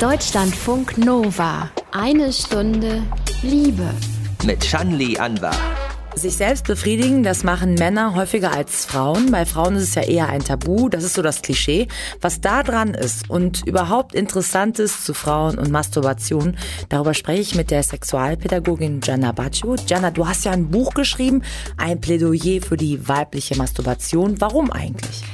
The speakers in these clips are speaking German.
Deutschlandfunk Nova. Eine Stunde Liebe. Mit Shanli Anwar. Sich selbst befriedigen, das machen Männer häufiger als Frauen. Bei Frauen ist es ja eher ein Tabu, das ist so das Klischee. Was da dran ist und überhaupt Interessantes zu Frauen und Masturbation, darüber spreche ich mit der Sexualpädagogin Gianna Baccio. Gianna, du hast ja ein Buch geschrieben, ein Plädoyer für die weibliche Masturbation. Warum eigentlich?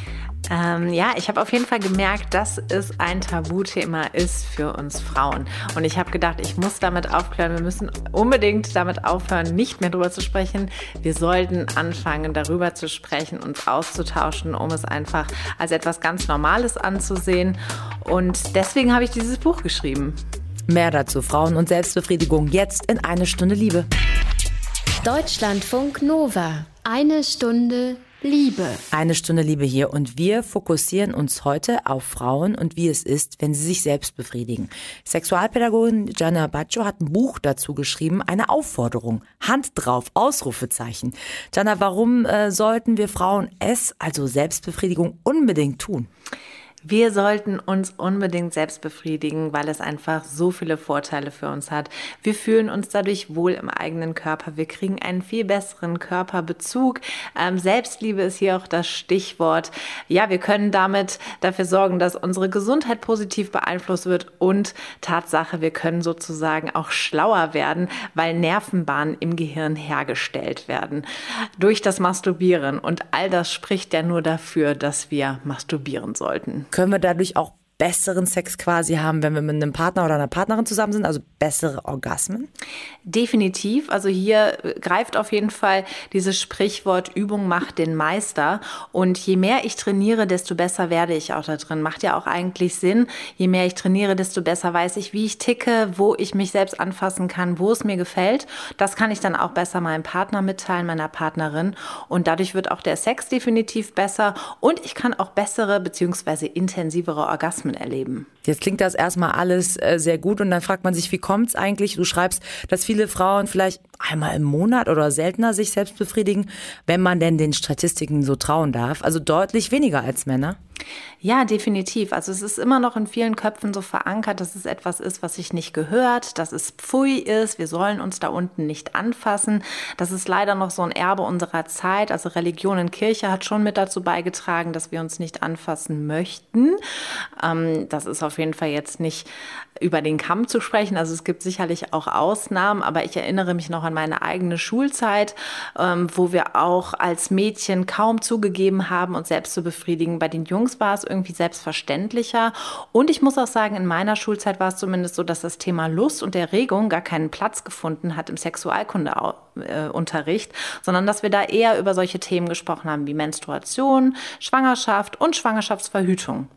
Ähm, ja, ich habe auf jeden Fall gemerkt, dass es ein Tabuthema ist für uns Frauen. Und ich habe gedacht, ich muss damit aufklären. Wir müssen unbedingt damit aufhören, nicht mehr darüber zu sprechen. Wir sollten anfangen, darüber zu sprechen, uns auszutauschen, um es einfach als etwas ganz Normales anzusehen. Und deswegen habe ich dieses Buch geschrieben. Mehr dazu Frauen und Selbstbefriedigung jetzt in eine Stunde Liebe. Deutschlandfunk Nova. Eine Stunde Liebe. Eine Stunde Liebe hier und wir fokussieren uns heute auf Frauen und wie es ist, wenn sie sich selbst befriedigen. Sexualpädagogin Gianna Baccio hat ein Buch dazu geschrieben, eine Aufforderung. Hand drauf, Ausrufezeichen. Gianna, warum äh, sollten wir Frauen es, also Selbstbefriedigung, unbedingt tun? Wir sollten uns unbedingt selbst befriedigen, weil es einfach so viele Vorteile für uns hat. Wir fühlen uns dadurch wohl im eigenen Körper. Wir kriegen einen viel besseren Körperbezug. Ähm, Selbstliebe ist hier auch das Stichwort. Ja, wir können damit dafür sorgen, dass unsere Gesundheit positiv beeinflusst wird und Tatsache, wir können sozusagen auch schlauer werden, weil Nervenbahnen im Gehirn hergestellt werden durch das Masturbieren. Und all das spricht ja nur dafür, dass wir masturbieren sollten können wir dadurch auch besseren Sex quasi haben, wenn wir mit einem Partner oder einer Partnerin zusammen sind, also bessere Orgasmen? Definitiv. Also hier greift auf jeden Fall dieses Sprichwort Übung macht den Meister. Und je mehr ich trainiere, desto besser werde ich auch da drin. Macht ja auch eigentlich Sinn. Je mehr ich trainiere, desto besser weiß ich, wie ich ticke, wo ich mich selbst anfassen kann, wo es mir gefällt. Das kann ich dann auch besser meinem Partner mitteilen, meiner Partnerin. Und dadurch wird auch der Sex definitiv besser. Und ich kann auch bessere bzw. intensivere Orgasmen Orgasmen erleben. Jetzt klingt das erstmal alles äh, sehr gut und dann fragt man sich, wie kommt es eigentlich? Du schreibst, dass viele Frauen vielleicht einmal im Monat oder seltener sich selbst befriedigen, wenn man denn den Statistiken so trauen darf. Also deutlich weniger als Männer. Ja, definitiv. Also es ist immer noch in vielen Köpfen so verankert, dass es etwas ist, was sich nicht gehört, dass es Pfui ist, wir sollen uns da unten nicht anfassen. Das ist leider noch so ein Erbe unserer Zeit. Also Religion und Kirche hat schon mit dazu beigetragen, dass wir uns nicht anfassen möchten. Ähm, das ist auf jeden Fall jetzt nicht über den Kamm zu sprechen. Also es gibt sicherlich auch Ausnahmen, aber ich erinnere mich noch an meine eigene Schulzeit, ähm, wo wir auch als Mädchen kaum zugegeben haben, uns selbst zu befriedigen. Bei den Jungs war es irgendwie selbstverständlicher. Und ich muss auch sagen, in meiner Schulzeit war es zumindest so, dass das Thema Lust und Erregung gar keinen Platz gefunden hat im Sexualkundeunterricht, sondern dass wir da eher über solche Themen gesprochen haben wie Menstruation, Schwangerschaft und Schwangerschaftsverhütung.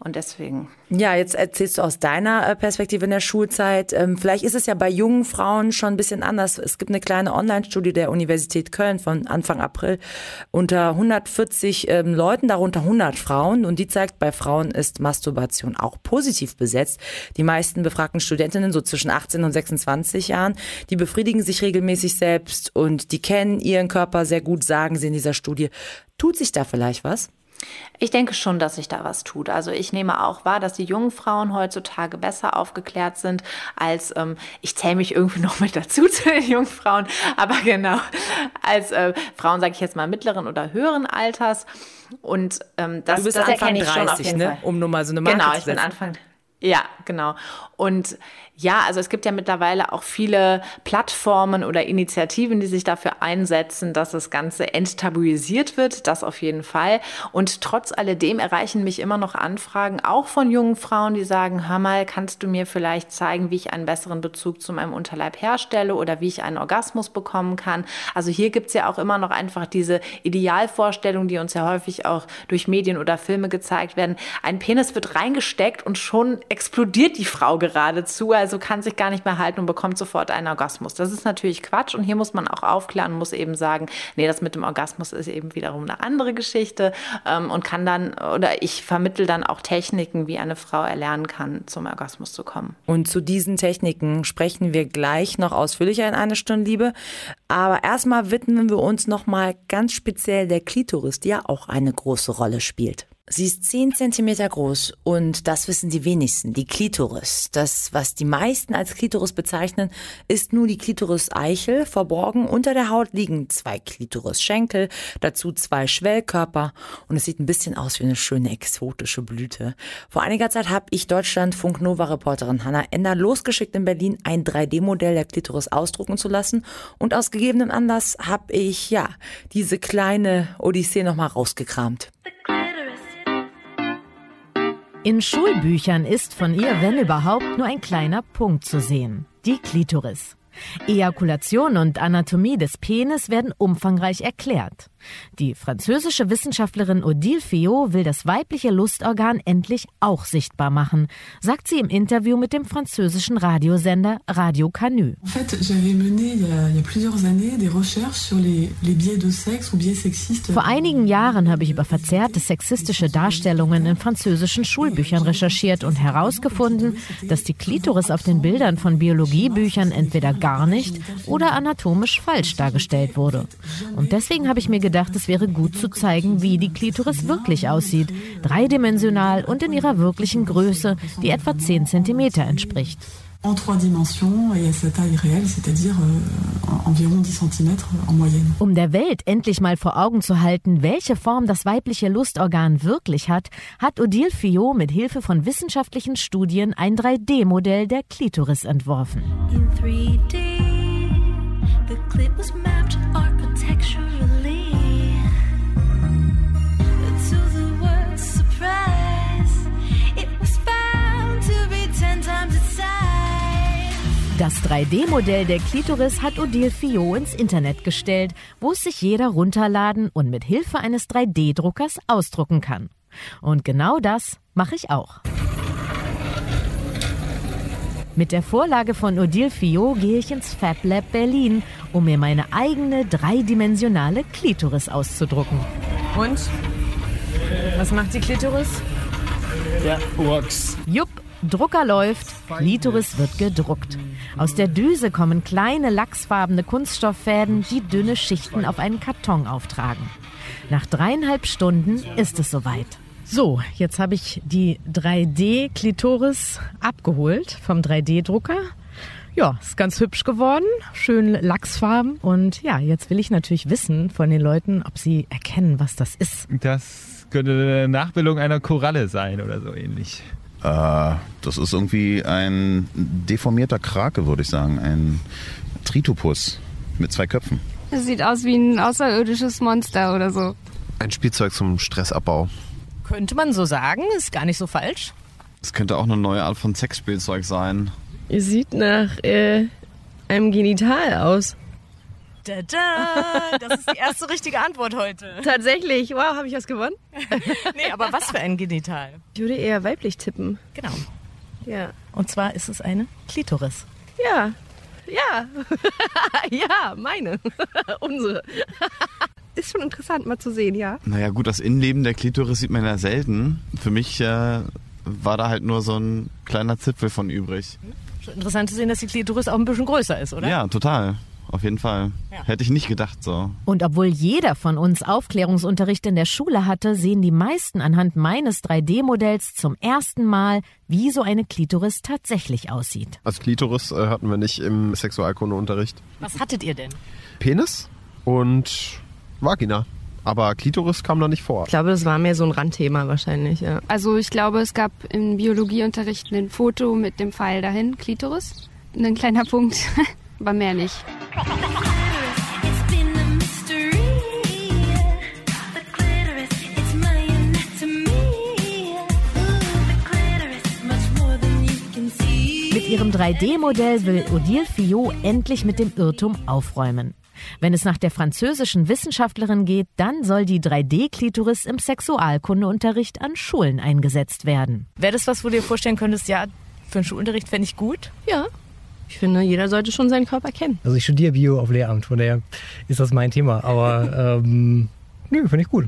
Und deswegen. Ja, jetzt erzählst du aus deiner äh, Perspektive in der Schulzeit. Ähm, vielleicht ist es ja bei jungen Frauen schon ein bisschen anders. Es gibt eine kleine Online-Studie der Universität Köln von Anfang April unter 140 ähm, Leuten, darunter 100 Frauen. Und die zeigt, bei Frauen ist Masturbation auch positiv besetzt. Die meisten befragten Studentinnen, so zwischen 18 und 26 Jahren, die befriedigen sich regelmäßig selbst und die kennen ihren Körper sehr gut, sagen sie in dieser Studie. Tut sich da vielleicht was? Ich denke schon, dass sich da was tut. Also ich nehme auch wahr, dass die jungen Frauen heutzutage besser aufgeklärt sind als, ähm, ich zähle mich irgendwie noch mit dazu zu den jungen Frauen, aber genau, als äh, Frauen, sage ich jetzt mal, mittleren oder höheren Alters. Und ähm, das, du bist das Anfang erkenne ich 30, schon auf jeden ne? Fall. um nur mal so eine Marke Genau, ich bin. Anfang. Ja, genau. Und ja, also es gibt ja mittlerweile auch viele Plattformen oder Initiativen, die sich dafür einsetzen, dass das Ganze enttabuisiert wird. Das auf jeden Fall. Und trotz alledem erreichen mich immer noch Anfragen, auch von jungen Frauen, die sagen, hör mal, kannst du mir vielleicht zeigen, wie ich einen besseren Bezug zu meinem Unterleib herstelle oder wie ich einen Orgasmus bekommen kann. Also hier gibt's ja auch immer noch einfach diese Idealvorstellung, die uns ja häufig auch durch Medien oder Filme gezeigt werden. Ein Penis wird reingesteckt und schon explodiert die Frau geradezu. Also kann sich gar nicht mehr halten und bekommt sofort einen Orgasmus. Das ist natürlich Quatsch und hier muss man auch aufklären, muss eben sagen, nee, das mit dem Orgasmus ist eben wiederum eine andere Geschichte ähm, und kann dann, oder ich vermittel dann auch Techniken, wie eine Frau erlernen kann, zum Orgasmus zu kommen. Und zu diesen Techniken sprechen wir gleich noch ausführlicher in einer Stunde Liebe. Aber erstmal widmen wir uns nochmal ganz speziell der Klitoris, die ja auch eine große Rolle spielt. Sie ist 10 Zentimeter groß und das wissen die wenigsten, die Klitoris. Das, was die meisten als Klitoris bezeichnen, ist nur die Klitoris-Eichel. Verborgen unter der Haut liegen zwei Klitoris-Schenkel, dazu zwei Schwellkörper und es sieht ein bisschen aus wie eine schöne exotische Blüte. Vor einiger Zeit habe ich Deutschland-Funk-Nova-Reporterin Hanna Ender losgeschickt in Berlin ein 3D-Modell der Klitoris ausdrucken zu lassen und aus gegebenem Anlass habe ich, ja, diese kleine Odyssee nochmal rausgekramt. In Schulbüchern ist von ihr, wenn überhaupt, nur ein kleiner Punkt zu sehen. Die Klitoris. Ejakulation und Anatomie des Penis werden umfangreich erklärt. Die französische Wissenschaftlerin Odile Fillot will das weibliche Lustorgan endlich auch sichtbar machen, sagt sie im Interview mit dem französischen Radiosender Radio Canu. Vor einigen Jahren habe ich über verzerrte sexistische Darstellungen in französischen Schulbüchern recherchiert und herausgefunden, dass die Klitoris auf den Bildern von Biologiebüchern entweder gar nicht oder anatomisch falsch dargestellt wurde. Und deswegen habe ich mir gedacht, es wäre gut zu zeigen, wie die Klitoris wirklich aussieht, dreidimensional und in ihrer wirklichen Größe, die etwa 10 cm entspricht. En trois dimensions et à sa taille réelle, c'est-à-dire euh, environ 10 cm en moyenne. Um der Welt endlich mal vor Augen zu halten, welche Form das weibliche Lustorgan wirklich hat, hat Odile Fillot mit Hilfe von wissenschaftlichen Studien ein 3D-Modell der Klitoris entworfen. In 3D, the clip was mapped Das 3D-Modell der Klitoris hat Odile Fillot ins Internet gestellt, wo es sich jeder runterladen und mit Hilfe eines 3D-Druckers ausdrucken kann. Und genau das mache ich auch. Mit der Vorlage von Odile Fillot gehe ich ins Fab Lab Berlin, um mir meine eigene dreidimensionale Klitoris auszudrucken. Und? Was macht die Klitoris? Ja, Urks. Jupp, Drucker läuft, Klitoris wird gedruckt. Aus der Düse kommen kleine lachsfarbene Kunststofffäden, die dünne Schichten auf einen Karton auftragen. Nach dreieinhalb Stunden ist es soweit. So, jetzt habe ich die 3D-Klitoris abgeholt vom 3D-Drucker. Ja, ist ganz hübsch geworden, schön Lachsfarben. Und ja, jetzt will ich natürlich wissen von den Leuten, ob sie erkennen, was das ist. Das könnte eine Nachbildung einer Koralle sein oder so ähnlich. Äh, das ist irgendwie ein deformierter Krake, würde ich sagen. Ein Tritopus mit zwei Köpfen. Es sieht aus wie ein außerirdisches Monster oder so. Ein Spielzeug zum Stressabbau. Könnte man so sagen, ist gar nicht so falsch. Es könnte auch eine neue Art von Sexspielzeug sein. Ihr sieht nach äh, einem Genital aus. Da, da, das ist die erste richtige Antwort heute. Tatsächlich. Wow, habe ich was gewonnen? nee, aber was für ein Genital? Ich würde eher weiblich tippen. Genau. Ja. Und zwar ist es eine Klitoris. Ja. Ja. ja, meine. Unsere. ist schon interessant mal zu sehen, ja. Naja, gut, das Innenleben der Klitoris sieht man ja selten. Für mich äh, war da halt nur so ein kleiner Zipfel von übrig. Schon interessant zu sehen, dass die Klitoris auch ein bisschen größer ist, oder? Ja, total auf jeden Fall. Ja. Hätte ich nicht gedacht so. Und obwohl jeder von uns Aufklärungsunterricht in der Schule hatte, sehen die meisten anhand meines 3D-Modells zum ersten Mal, wie so eine Klitoris tatsächlich aussieht. Als Klitoris äh, hatten wir nicht im Sexualkundeunterricht. Was hattet ihr denn? Penis und Vagina. Aber Klitoris kam da nicht vor. Ich glaube, das war mehr so ein Randthema wahrscheinlich, ja. Also ich glaube, es gab im Biologieunterricht ein Foto mit dem Pfeil dahin, Klitoris. Ein kleiner Punkt, aber mehr nicht. Mit ihrem 3D-Modell will Odile Fillot endlich mit dem Irrtum aufräumen. Wenn es nach der französischen Wissenschaftlerin geht, dann soll die 3D-Klitoris im Sexualkundeunterricht an Schulen eingesetzt werden. Wäre das was, wo du dir vorstellen könntest, ja, für einen Schulunterricht fände ich gut? Ja, ich finde, jeder sollte schon seinen Körper kennen. Also ich studiere Bio auf Lehramt, von daher ist das mein Thema. Aber ähm, nö, finde ich gut.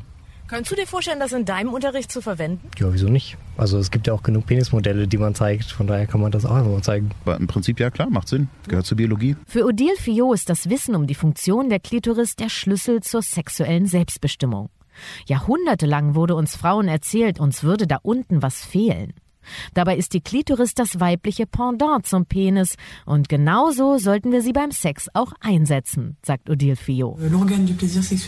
Könntest du dir vorstellen, das in deinem Unterricht zu verwenden? Ja, wieso nicht? Also es gibt ja auch genug Penismodelle, die man zeigt. Von daher kann man das auch einfach mal zeigen. Aber Im Prinzip ja klar, macht Sinn. Gehört zur Biologie. Für Odile Fillot ist das Wissen um die Funktion der Klitoris der Schlüssel zur sexuellen Selbstbestimmung. Jahrhundertelang wurde uns Frauen erzählt, uns würde da unten was fehlen. Dabei ist die Klitoris das weibliche Pendant zum Penis und genauso sollten wir sie beim Sex auch einsetzen, sagt Odile Fillot.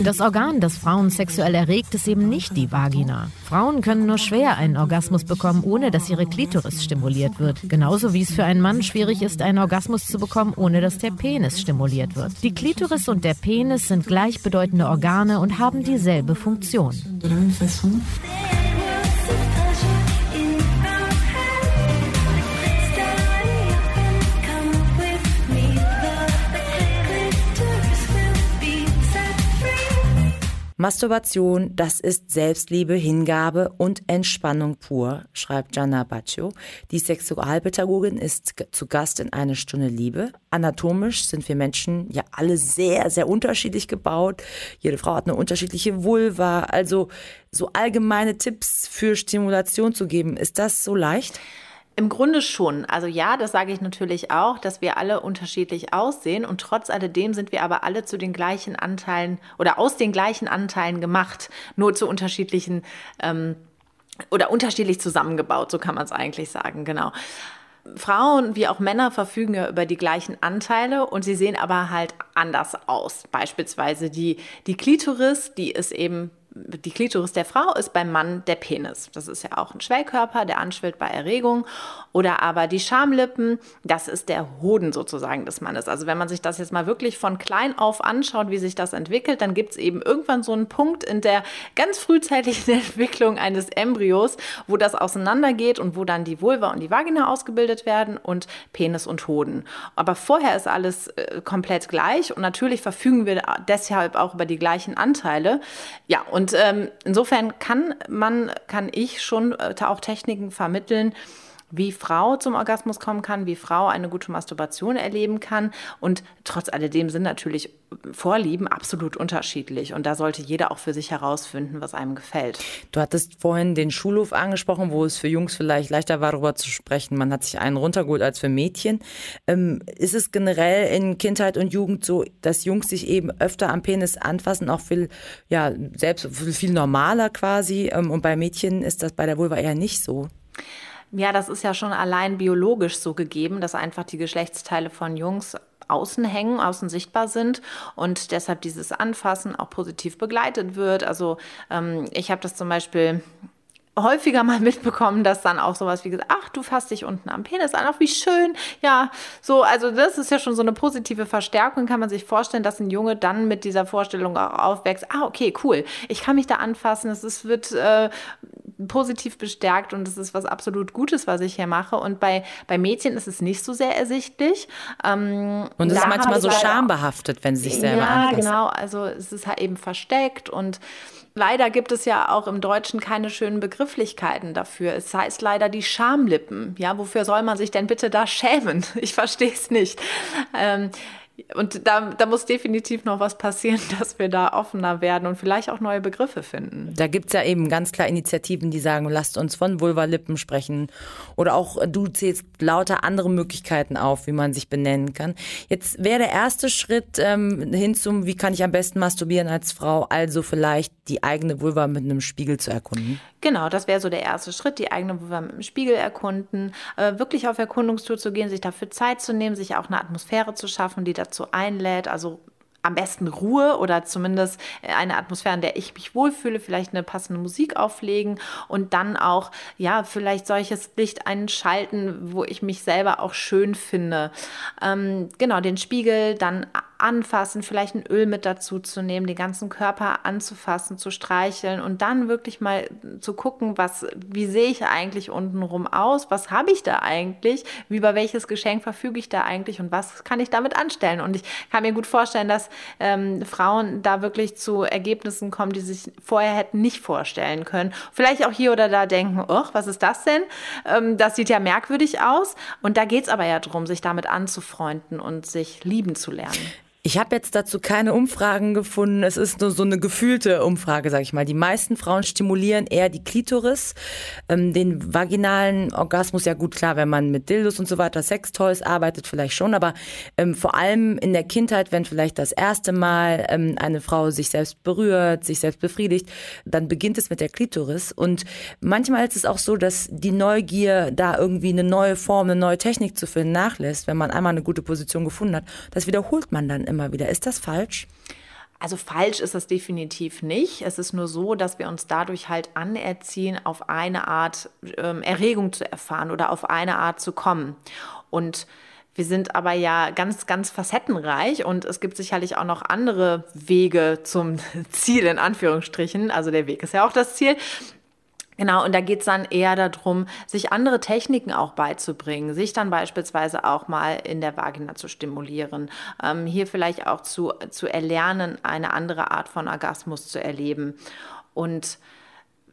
Das Organ, das Frauen sexuell erregt, ist eben nicht die Vagina. Frauen können nur schwer einen Orgasmus bekommen, ohne dass ihre Klitoris stimuliert wird. Genauso wie es für einen Mann schwierig ist, einen Orgasmus zu bekommen, ohne dass der Penis stimuliert wird. Die Klitoris und der Penis sind gleichbedeutende Organe und haben dieselbe Funktion. Masturbation, das ist Selbstliebe, Hingabe und Entspannung pur, schreibt Gianna Baccio. Die Sexualpädagogin ist zu Gast in eine Stunde Liebe. Anatomisch sind wir Menschen ja alle sehr, sehr unterschiedlich gebaut. Jede Frau hat eine unterschiedliche Vulva. Also so allgemeine Tipps für Stimulation zu geben, ist das so leicht? Im Grunde schon. Also ja, das sage ich natürlich auch, dass wir alle unterschiedlich aussehen und trotz alledem sind wir aber alle zu den gleichen Anteilen oder aus den gleichen Anteilen gemacht, nur zu unterschiedlichen ähm, oder unterschiedlich zusammengebaut, so kann man es eigentlich sagen, genau. Frauen wie auch Männer verfügen ja über die gleichen Anteile und sie sehen aber halt anders aus. Beispielsweise die, die Klitoris, die ist eben die Klitoris der Frau ist beim Mann der Penis. Das ist ja auch ein Schwellkörper, der anschwillt bei Erregung. Oder aber die Schamlippen, das ist der Hoden sozusagen des Mannes. Also wenn man sich das jetzt mal wirklich von klein auf anschaut, wie sich das entwickelt, dann gibt es eben irgendwann so einen Punkt in der ganz frühzeitlichen Entwicklung eines Embryos, wo das auseinandergeht und wo dann die Vulva und die Vagina ausgebildet werden und Penis und Hoden. Aber vorher ist alles äh, komplett gleich und natürlich verfügen wir deshalb auch über die gleichen Anteile. Ja, und und ähm, insofern kann man, kann ich schon äh, auch Techniken vermitteln, wie Frau zum Orgasmus kommen kann, wie Frau eine gute Masturbation erleben kann. Und trotz alledem sind natürlich Vorlieben absolut unterschiedlich. Und da sollte jeder auch für sich herausfinden, was einem gefällt. Du hattest vorhin den Schulhof angesprochen, wo es für Jungs vielleicht leichter war, darüber zu sprechen. Man hat sich einen runtergeholt als für Mädchen. Ähm, ist es generell in Kindheit und Jugend so, dass Jungs sich eben öfter am Penis anfassen, auch viel, ja, selbst viel normaler quasi? Ähm, und bei Mädchen ist das bei der Vulva eher nicht so. Ja, das ist ja schon allein biologisch so gegeben, dass einfach die Geschlechtsteile von Jungs außen hängen, außen sichtbar sind und deshalb dieses Anfassen auch positiv begleitet wird. Also ähm, ich habe das zum Beispiel häufiger mal mitbekommen, dass dann auch sowas wie gesagt, ach, du fasst dich unten am Penis an, ach, wie schön. Ja, so, also das ist ja schon so eine positive Verstärkung, kann man sich vorstellen, dass ein Junge dann mit dieser Vorstellung auch aufwächst, ah, okay, cool, ich kann mich da anfassen, es wird äh, positiv bestärkt und es ist was absolut Gutes, was ich hier mache. Und bei, bei Mädchen ist es nicht so sehr ersichtlich. Ähm, und es ist manchmal so schambehaftet, wenn sie sich selber ja, anfassen. Ja, genau, also es ist halt eben versteckt und Leider gibt es ja auch im Deutschen keine schönen Begrifflichkeiten dafür. Es heißt leider die Schamlippen. Ja, wofür soll man sich denn bitte da schämen? Ich verstehe es nicht. Ähm, und da, da muss definitiv noch was passieren, dass wir da offener werden und vielleicht auch neue Begriffe finden. Da gibt es ja eben ganz klar Initiativen, die sagen, lasst uns von Vulva-Lippen sprechen. Oder auch du zählst lauter andere Möglichkeiten auf, wie man sich benennen kann. Jetzt wäre der erste Schritt ähm, hin zum, wie kann ich am besten masturbieren als Frau, also vielleicht die eigene Vulva mit einem Spiegel zu erkunden. Genau, das wäre so der erste Schritt, die eigene Vulva mit dem Spiegel erkunden, äh, wirklich auf Erkundungstour zu gehen, sich dafür Zeit zu nehmen, sich auch eine Atmosphäre zu schaffen, die dazu einlädt, also am besten Ruhe oder zumindest eine Atmosphäre, in der ich mich wohlfühle, vielleicht eine passende Musik auflegen und dann auch, ja, vielleicht solches Licht einschalten, wo ich mich selber auch schön finde. Ähm, genau, den Spiegel dann anfassen, vielleicht ein Öl mit dazu zu nehmen, den ganzen Körper anzufassen, zu streicheln und dann wirklich mal zu gucken, was, wie sehe ich eigentlich untenrum aus, was habe ich da eigentlich, über welches Geschenk verfüge ich da eigentlich und was kann ich damit anstellen. Und ich kann mir gut vorstellen, dass ähm, Frauen da wirklich zu Ergebnissen kommen, die sich vorher hätten nicht vorstellen können. Vielleicht auch hier oder da denken, oh, was ist das denn? Ähm, das sieht ja merkwürdig aus. Und da geht es aber ja darum, sich damit anzufreunden und sich lieben zu lernen. Ich habe jetzt dazu keine Umfragen gefunden. Es ist nur so eine gefühlte Umfrage, sag ich mal. Die meisten Frauen stimulieren eher die Klitoris, ähm, den vaginalen Orgasmus. Ja gut, klar, wenn man mit Dildos und so weiter, Sextoys arbeitet, vielleicht schon. Aber ähm, vor allem in der Kindheit, wenn vielleicht das erste Mal ähm, eine Frau sich selbst berührt, sich selbst befriedigt, dann beginnt es mit der Klitoris. Und manchmal ist es auch so, dass die Neugier, da irgendwie eine neue Form, eine neue Technik zu finden, nachlässt, wenn man einmal eine gute Position gefunden hat. Das wiederholt man dann immer wieder. Ist das falsch? Also falsch ist es definitiv nicht. Es ist nur so, dass wir uns dadurch halt anerziehen, auf eine Art ähm, Erregung zu erfahren oder auf eine Art zu kommen. Und wir sind aber ja ganz, ganz facettenreich und es gibt sicherlich auch noch andere Wege zum Ziel, in Anführungsstrichen. Also der Weg ist ja auch das Ziel. Genau, und da geht es dann eher darum, sich andere Techniken auch beizubringen, sich dann beispielsweise auch mal in der Vagina zu stimulieren, ähm, hier vielleicht auch zu, zu erlernen, eine andere Art von Orgasmus zu erleben. Und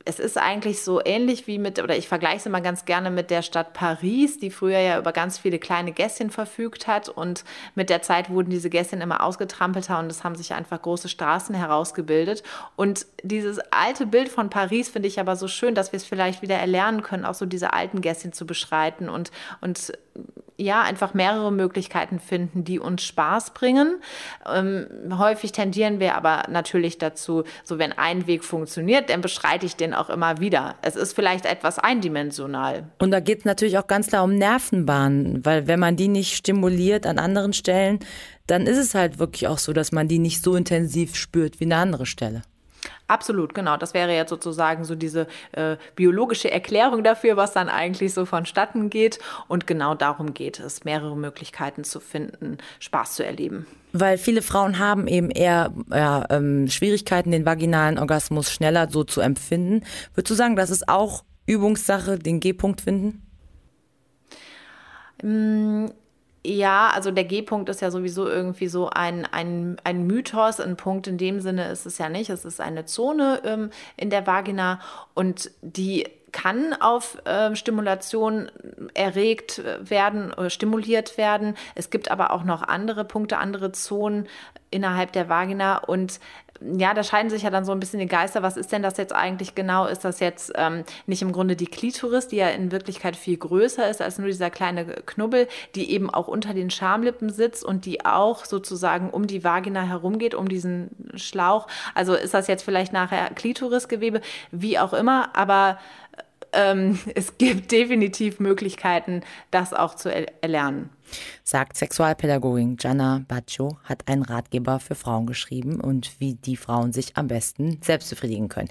es ist eigentlich so ähnlich wie mit, oder ich vergleiche es immer ganz gerne mit der Stadt Paris, die früher ja über ganz viele kleine Gässchen verfügt hat. Und mit der Zeit wurden diese Gässchen immer ausgetrampelter und es haben sich einfach große Straßen herausgebildet. Und dieses alte Bild von Paris finde ich aber so schön, dass wir es vielleicht wieder erlernen können, auch so diese alten Gässchen zu beschreiten und, und ja, einfach mehrere Möglichkeiten finden, die uns Spaß bringen. Ähm, häufig tendieren wir aber natürlich dazu, so wenn ein Weg funktioniert, dann beschreite ich den auch immer wieder. Es ist vielleicht etwas eindimensional. Und da geht es natürlich auch ganz klar um Nervenbahnen, weil wenn man die nicht stimuliert an anderen Stellen, dann ist es halt wirklich auch so, dass man die nicht so intensiv spürt wie eine andere Stelle. Absolut, genau. Das wäre jetzt sozusagen so diese äh, biologische Erklärung dafür, was dann eigentlich so vonstatten geht. Und genau darum geht es, mehrere Möglichkeiten zu finden, Spaß zu erleben. Weil viele Frauen haben eben eher ja, ähm, Schwierigkeiten, den vaginalen Orgasmus schneller so zu empfinden. Würdest du sagen, das ist auch Übungssache, den G-Punkt finden? Mm, ja, also der G-Punkt ist ja sowieso irgendwie so ein, ein, ein Mythos. Ein Punkt in dem Sinne ist es ja nicht. Es ist eine Zone ähm, in der Vagina und die kann auf äh, Stimulation erregt werden oder stimuliert werden. Es gibt aber auch noch andere Punkte, andere Zonen innerhalb der Vagina und ja, da scheiden sich ja dann so ein bisschen die Geister. Was ist denn das jetzt eigentlich genau? Ist das jetzt ähm, nicht im Grunde die Klitoris, die ja in Wirklichkeit viel größer ist als nur dieser kleine Knubbel, die eben auch unter den Schamlippen sitzt und die auch sozusagen um die Vagina herumgeht, um diesen Schlauch? Also ist das jetzt vielleicht nachher Klitorisgewebe, wie auch immer, aber ähm, es gibt definitiv Möglichkeiten, das auch zu erlernen. Sagt Sexualpädagogin Gianna Baccio, hat einen Ratgeber für Frauen geschrieben und wie die Frauen sich am besten selbst befriedigen können.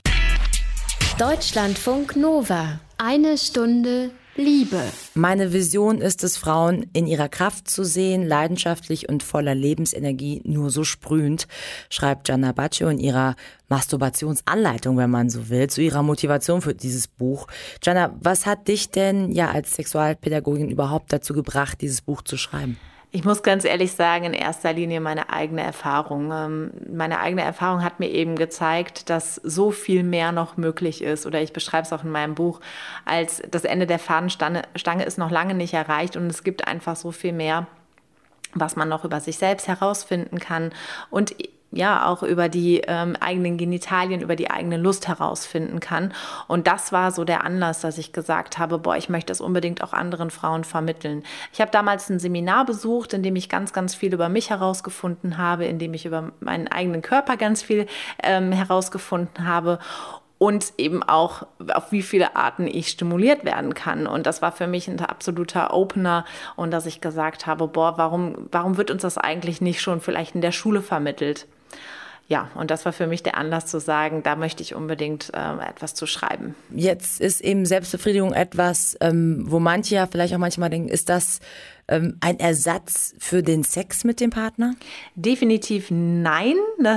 Deutschlandfunk Nova. Eine Stunde Liebe. Meine Vision ist es, Frauen in ihrer Kraft zu sehen, leidenschaftlich und voller Lebensenergie, nur so sprühend, schreibt Gianna Baccio in ihrer Masturbationsanleitung, wenn man so will, zu ihrer Motivation für dieses Buch. Gianna, was hat dich denn ja als Sexualpädagogin überhaupt dazu gebracht, dieses Buch zu schreiben? Ich muss ganz ehrlich sagen, in erster Linie meine eigene Erfahrung. Ähm, meine eigene Erfahrung hat mir eben gezeigt, dass so viel mehr noch möglich ist. Oder ich beschreibe es auch in meinem Buch, als das Ende der Fahnenstange ist noch lange nicht erreicht und es gibt einfach so viel mehr was man noch über sich selbst herausfinden kann. Und ja auch über die ähm, eigenen Genitalien, über die eigene Lust herausfinden kann. Und das war so der Anlass, dass ich gesagt habe, boah, ich möchte das unbedingt auch anderen Frauen vermitteln. Ich habe damals ein Seminar besucht, in dem ich ganz, ganz viel über mich herausgefunden habe, in dem ich über meinen eigenen Körper ganz viel ähm, herausgefunden habe und eben auch, auf wie viele Arten ich stimuliert werden kann. Und das war für mich ein absoluter Opener und dass ich gesagt habe, boah, warum, warum wird uns das eigentlich nicht schon vielleicht in der Schule vermittelt? Ja, und das war für mich der Anlass zu sagen, da möchte ich unbedingt äh, etwas zu schreiben. Jetzt ist eben Selbstbefriedigung etwas, ähm, wo manche ja vielleicht auch manchmal denken, ist das ähm, ein Ersatz für den Sex mit dem Partner? Definitiv nein.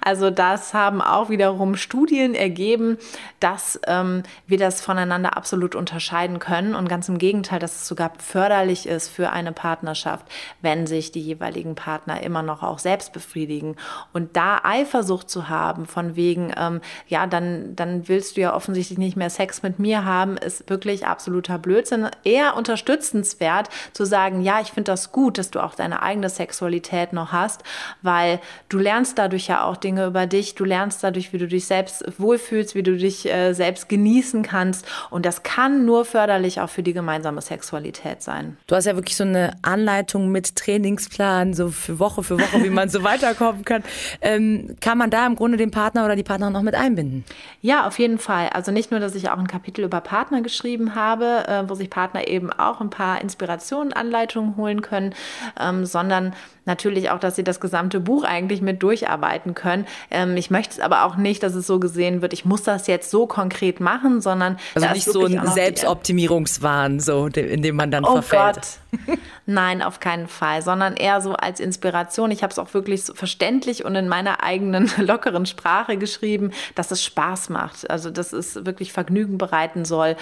Also das haben auch wiederum Studien ergeben, dass ähm, wir das voneinander absolut unterscheiden können und ganz im Gegenteil, dass es sogar förderlich ist für eine Partnerschaft, wenn sich die jeweiligen Partner immer noch auch selbst befriedigen. Und da Eifersucht zu haben, von wegen, ähm, ja, dann, dann willst du ja offensichtlich nicht mehr Sex mit mir haben, ist wirklich absoluter Blödsinn. Eher unterstützenswert zu sagen, ja, ich finde das gut, dass du auch deine eigene Sexualität noch hast, weil du lernst dadurch ja auch Dinge über dich, du lernst dadurch, wie du dich selbst wohlfühlst, wie du dich äh, selbst genießen kannst und das kann nur förderlich auch für die gemeinsame Sexualität sein. Du hast ja wirklich so eine Anleitung mit Trainingsplan, so für Woche für Woche, wie man so weiterkommen kann. Ähm, kann man da im Grunde den Partner oder die Partnerin noch mit einbinden? Ja, auf jeden Fall. Also nicht nur, dass ich auch ein Kapitel über Partner geschrieben habe, äh, wo sich Partner eben auch ein paar Inspirationen, Anleitungen holen können, ähm, sondern natürlich auch, dass sie das gesamte Buch eigentlich mit durcharbeiten können. Ähm, ich möchte es aber auch nicht, dass es so gesehen wird, ich muss das jetzt so konkret machen, sondern also nicht so ein Selbstoptimierungswahn, so in dem man dann oh verfällt. Gott. Nein, auf keinen Fall, sondern eher so als Inspiration. Ich habe es auch wirklich so verständlich und in meiner eigenen lockeren Sprache geschrieben, dass es Spaß macht. Also dass es wirklich Vergnügen bereiten soll.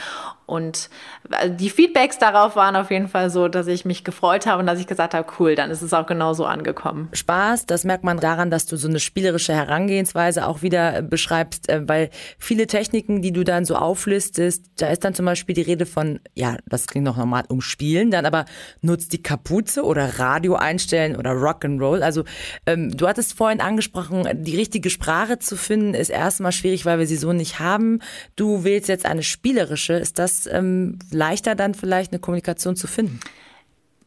Und äh, die Feedbacks darauf waren auf jeden Fall so, dass ich mich gefreut habe und dass ich gesagt habe, cool, dann ist es auch genau so angekommen. Spaß, das merkt man daran, dass du so eine spielerische Herangehensweise auch wieder äh, beschreibst, äh, weil viele Techniken, die du dann so auflistest, da ist dann zum Beispiel die Rede von, ja, das klingt noch normal, um Spielen, dann aber nutzt die Kapuze oder Radio einstellen oder Rock'n'Roll. Also ähm, du hattest vorhin angesprochen, die richtige Sprache zu finden, ist erstmal schwierig, weil wir sie so nicht haben. Du wählst jetzt eine spielerische. Ist das ähm, leichter dann vielleicht eine Kommunikation zu finden?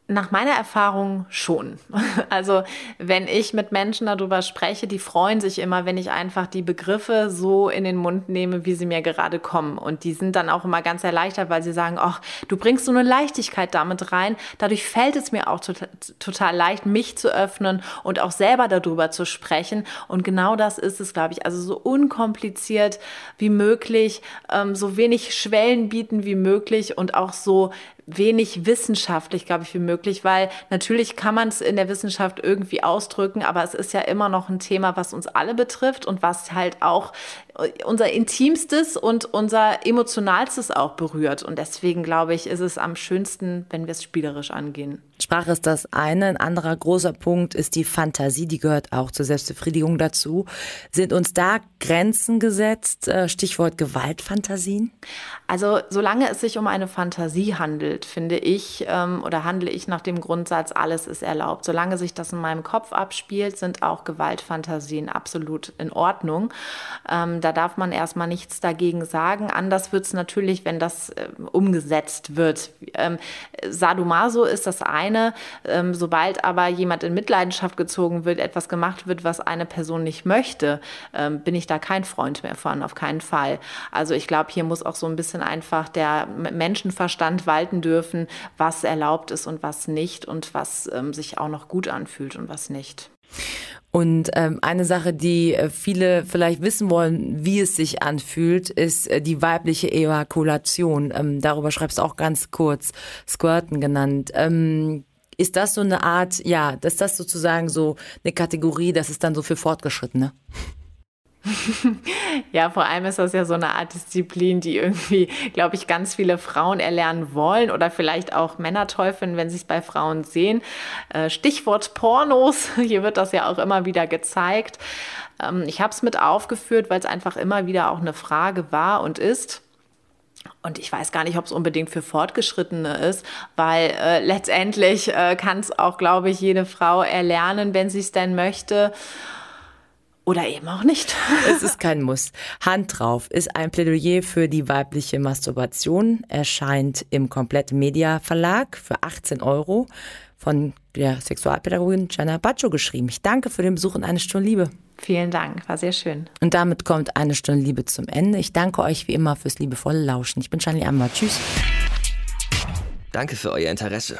Nach meiner Erfahrung schon. Also wenn ich mit Menschen darüber spreche, die freuen sich immer, wenn ich einfach die Begriffe so in den Mund nehme, wie sie mir gerade kommen. Und die sind dann auch immer ganz erleichtert, weil sie sagen, ach, du bringst so eine Leichtigkeit damit rein. Dadurch fällt es mir auch total, leicht, mich zu öffnen und auch selber darüber zu sprechen. Und genau das ist es, glaube ich. Also so unkompliziert wie möglich, ähm, so wenig Schwellen bieten wie möglich und auch so wenig wissenschaftlich, glaube ich, wie möglich, weil natürlich kann man es in der Wissenschaft irgendwie ausdrücken, aber es ist ja immer noch ein Thema, was uns alle betrifft und was halt auch unser Intimstes und unser Emotionalstes auch berührt. Und deswegen glaube ich, ist es am schönsten, wenn wir es spielerisch angehen. Sprache ist das eine. Ein anderer großer Punkt ist die Fantasie. Die gehört auch zur Selbstbefriedigung dazu. Sind uns da Grenzen gesetzt? Äh, Stichwort Gewaltfantasien? Also, solange es sich um eine Fantasie handelt, finde ich, ähm, oder handle ich nach dem Grundsatz, alles ist erlaubt. Solange sich das in meinem Kopf abspielt, sind auch Gewaltfantasien absolut in Ordnung. Ähm, da darf man erstmal nichts dagegen sagen. Anders wird es natürlich, wenn das äh, umgesetzt wird. Ähm, Sadomaso ist das eine. Ähm, sobald aber jemand in Mitleidenschaft gezogen wird, etwas gemacht wird, was eine Person nicht möchte, ähm, bin ich da kein Freund mehr von, auf keinen Fall. Also ich glaube, hier muss auch so ein bisschen einfach der Menschenverstand walten dürfen, was erlaubt ist und was nicht und was ähm, sich auch noch gut anfühlt und was nicht. Und ähm, eine Sache, die äh, viele vielleicht wissen wollen, wie es sich anfühlt, ist äh, die weibliche Ejakulation. Ähm, darüber schreibst du auch ganz kurz, Squirten genannt. Ähm, ist das so eine Art, ja, ist das sozusagen so eine Kategorie, das ist dann so für Fortgeschrittene? ja, vor allem ist das ja so eine Art Disziplin, die irgendwie, glaube ich, ganz viele Frauen erlernen wollen oder vielleicht auch Männer teufeln, wenn sie es bei Frauen sehen. Äh, Stichwort Pornos, hier wird das ja auch immer wieder gezeigt. Ähm, ich habe es mit aufgeführt, weil es einfach immer wieder auch eine Frage war und ist. Und ich weiß gar nicht, ob es unbedingt für Fortgeschrittene ist, weil äh, letztendlich äh, kann es auch, glaube ich, jede Frau erlernen, wenn sie es denn möchte. Oder eben auch nicht. Es ist kein Muss. Hand drauf ist ein Plädoyer für die weibliche Masturbation. Erscheint im Komplett Media Verlag für 18 Euro von der Sexualpädagogin Jana Baccio geschrieben. Ich danke für den Besuch in eine Stunde Liebe. Vielen Dank, war sehr schön. Und damit kommt eine Stunde Liebe zum Ende. Ich danke euch wie immer fürs liebevolle Lauschen. Ich bin Shani Amber. Tschüss. Danke für euer Interesse.